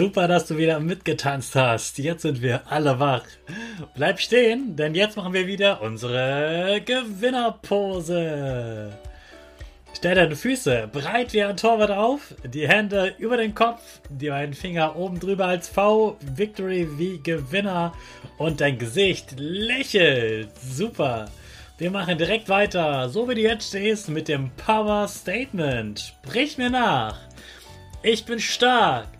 Super, dass du wieder mitgetanzt hast. Jetzt sind wir alle wach. Bleib stehen, denn jetzt machen wir wieder unsere Gewinnerpose. Stell deine Füße breit wie ein Torwart auf, die Hände über den Kopf, die beiden Finger oben drüber als V, Victory wie Gewinner und dein Gesicht lächelt. Super. Wir machen direkt weiter, so wie du jetzt stehst, mit dem Power Statement. Sprich mir nach. Ich bin stark.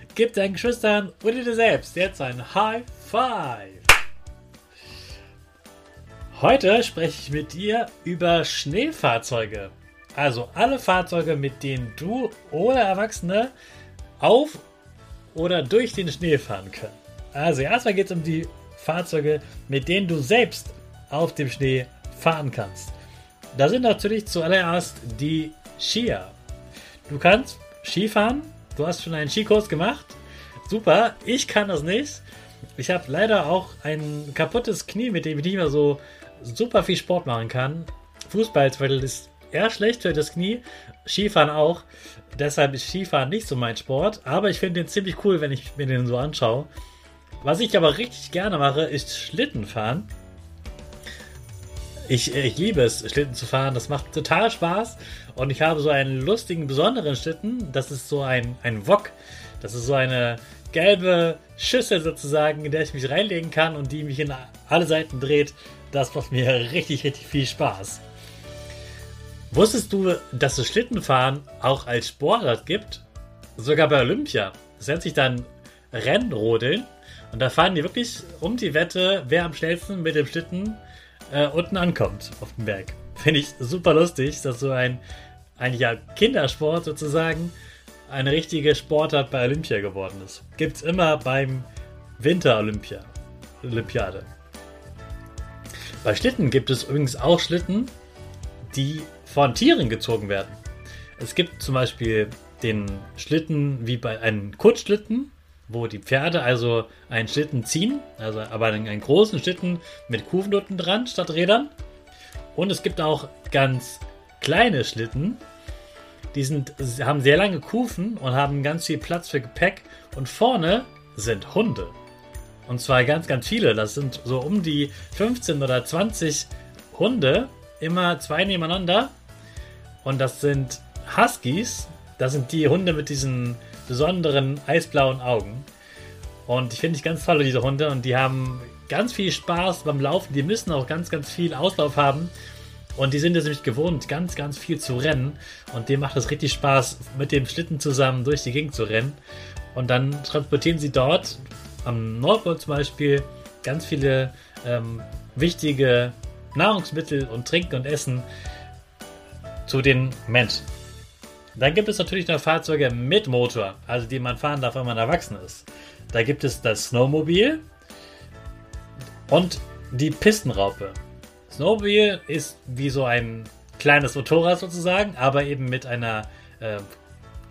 Gib deinen Geschwistern oder dir selbst jetzt ein High Five. Heute spreche ich mit dir über Schneefahrzeuge. Also alle Fahrzeuge, mit denen du oder Erwachsene auf oder durch den Schnee fahren können. Also erstmal geht es um die Fahrzeuge, mit denen du selbst auf dem Schnee fahren kannst. Da sind natürlich zuallererst die Skier. Du kannst Skifahren Du hast schon einen Skikurs gemacht. Super. Ich kann das nicht. Ich habe leider auch ein kaputtes Knie, mit dem ich nicht mehr so super viel Sport machen kann. Fußball ist eher schlecht für das Knie. Skifahren auch. Deshalb ist Skifahren nicht so mein Sport. Aber ich finde den ziemlich cool, wenn ich mir den so anschaue. Was ich aber richtig gerne mache, ist Schlittenfahren. Ich, ich liebe es, Schlitten zu fahren. Das macht total Spaß. Und ich habe so einen lustigen, besonderen Schlitten. Das ist so ein, ein Wok. Das ist so eine gelbe Schüssel sozusagen, in der ich mich reinlegen kann und die mich in alle Seiten dreht. Das macht mir richtig, richtig viel Spaß. Wusstest du, dass es Schlittenfahren auch als Sportart gibt? Sogar bei Olympia. Das nennt sich dann Rennrodeln. Und da fahren die wirklich um die Wette, wer am schnellsten mit dem Schlitten äh, unten ankommt auf dem Berg. Finde ich super lustig, dass so ein, ein ja, Kindersport sozusagen eine richtige Sportart bei Olympia geworden ist. Gibt es immer beim Winter-Olympia. Olympiade. Bei Schlitten gibt es übrigens auch Schlitten, die von Tieren gezogen werden. Es gibt zum Beispiel den Schlitten wie bei einem Kurzschlitten, wo die Pferde also einen Schlitten ziehen, also aber einen, einen großen Schlitten mit Kufen unten dran statt Rädern. Und es gibt auch ganz kleine Schlitten, die sind, haben sehr lange Kufen und haben ganz viel Platz für Gepäck. Und vorne sind Hunde. Und zwar ganz, ganz viele. Das sind so um die 15 oder 20 Hunde, immer zwei nebeneinander. Und das sind Huskies. Das sind die Hunde mit diesen besonderen eisblauen Augen. Und ich finde ich ganz toll, diese Hunde. Und die haben ganz viel Spaß beim Laufen. Die müssen auch ganz, ganz viel Auslauf haben. Und die sind es nämlich gewohnt, ganz, ganz viel zu rennen. Und dem macht es richtig Spaß, mit dem Schlitten zusammen durch die Gegend zu rennen. Und dann transportieren sie dort, am Nordpol zum Beispiel, ganz viele ähm, wichtige Nahrungsmittel und Trinken und Essen zu den Menschen. Dann gibt es natürlich noch Fahrzeuge mit Motor, also die man fahren darf, wenn man erwachsen ist. Da gibt es das Snowmobil und die Pistenraupe. Snowmobil ist wie so ein kleines Motorrad sozusagen, aber eben mit einer äh,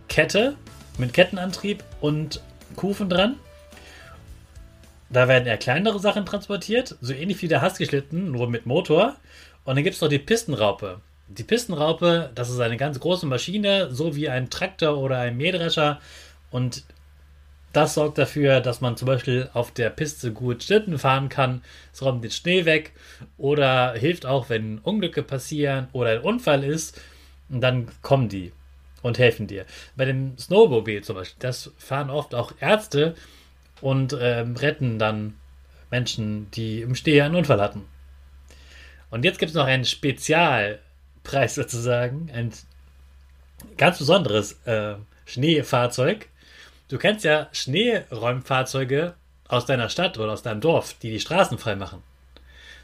Kette, mit Kettenantrieb und Kufen dran. Da werden eher kleinere Sachen transportiert, so ähnlich wie der Husky-Schlitten, nur mit Motor. Und dann gibt es noch die Pistenraupe. Die Pistenraupe, das ist eine ganz große Maschine, so wie ein Traktor oder ein Mähdrescher. Und das sorgt dafür, dass man zum Beispiel auf der Piste gut Schlitten fahren kann. Es räumt den Schnee weg oder hilft auch, wenn Unglücke passieren oder ein Unfall ist. Und dann kommen die und helfen dir. Bei dem Snowmobil zum Beispiel, das fahren oft auch Ärzte und ähm, retten dann Menschen, die im Steh einen Unfall hatten. Und jetzt gibt es noch einen Spezialpreis sozusagen, ein ganz besonderes äh, Schneefahrzeug. Du kennst ja Schneeräumfahrzeuge aus deiner Stadt oder aus deinem Dorf, die die Straßen frei machen.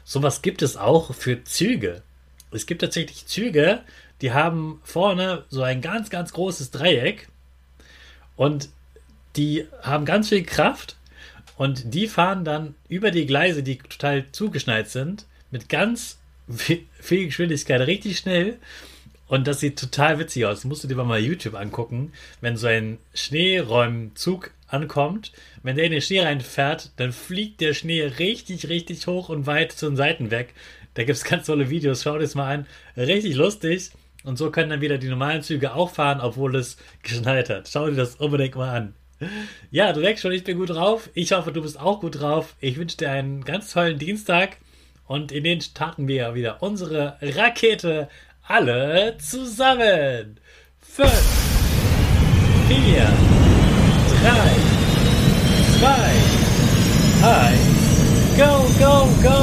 Sowas gibt es auch für Züge. Es gibt tatsächlich Züge, die haben vorne so ein ganz, ganz großes Dreieck und die haben ganz viel Kraft und die fahren dann über die Gleise, die total zugeschneit sind, mit ganz viel Geschwindigkeit richtig schnell. Und das sieht total witzig aus. Das musst du dir mal YouTube angucken. Wenn so ein Schneeräumzug ankommt, wenn der in den Schnee reinfährt, dann fliegt der Schnee richtig, richtig hoch und weit zu den Seiten weg. Da gibt es ganz tolle Videos. Schau dir das mal an. Richtig lustig. Und so können dann wieder die normalen Züge auch fahren, obwohl es geschneit hat. Schau dir das unbedingt mal an. Ja, du merkst schon, ich bin gut drauf. Ich hoffe, du bist auch gut drauf. Ich wünsche dir einen ganz tollen Dienstag und in den starten wir wieder unsere Rakete alle zusammen. Fünf, vier, drei, zwei, eins, go, go, go!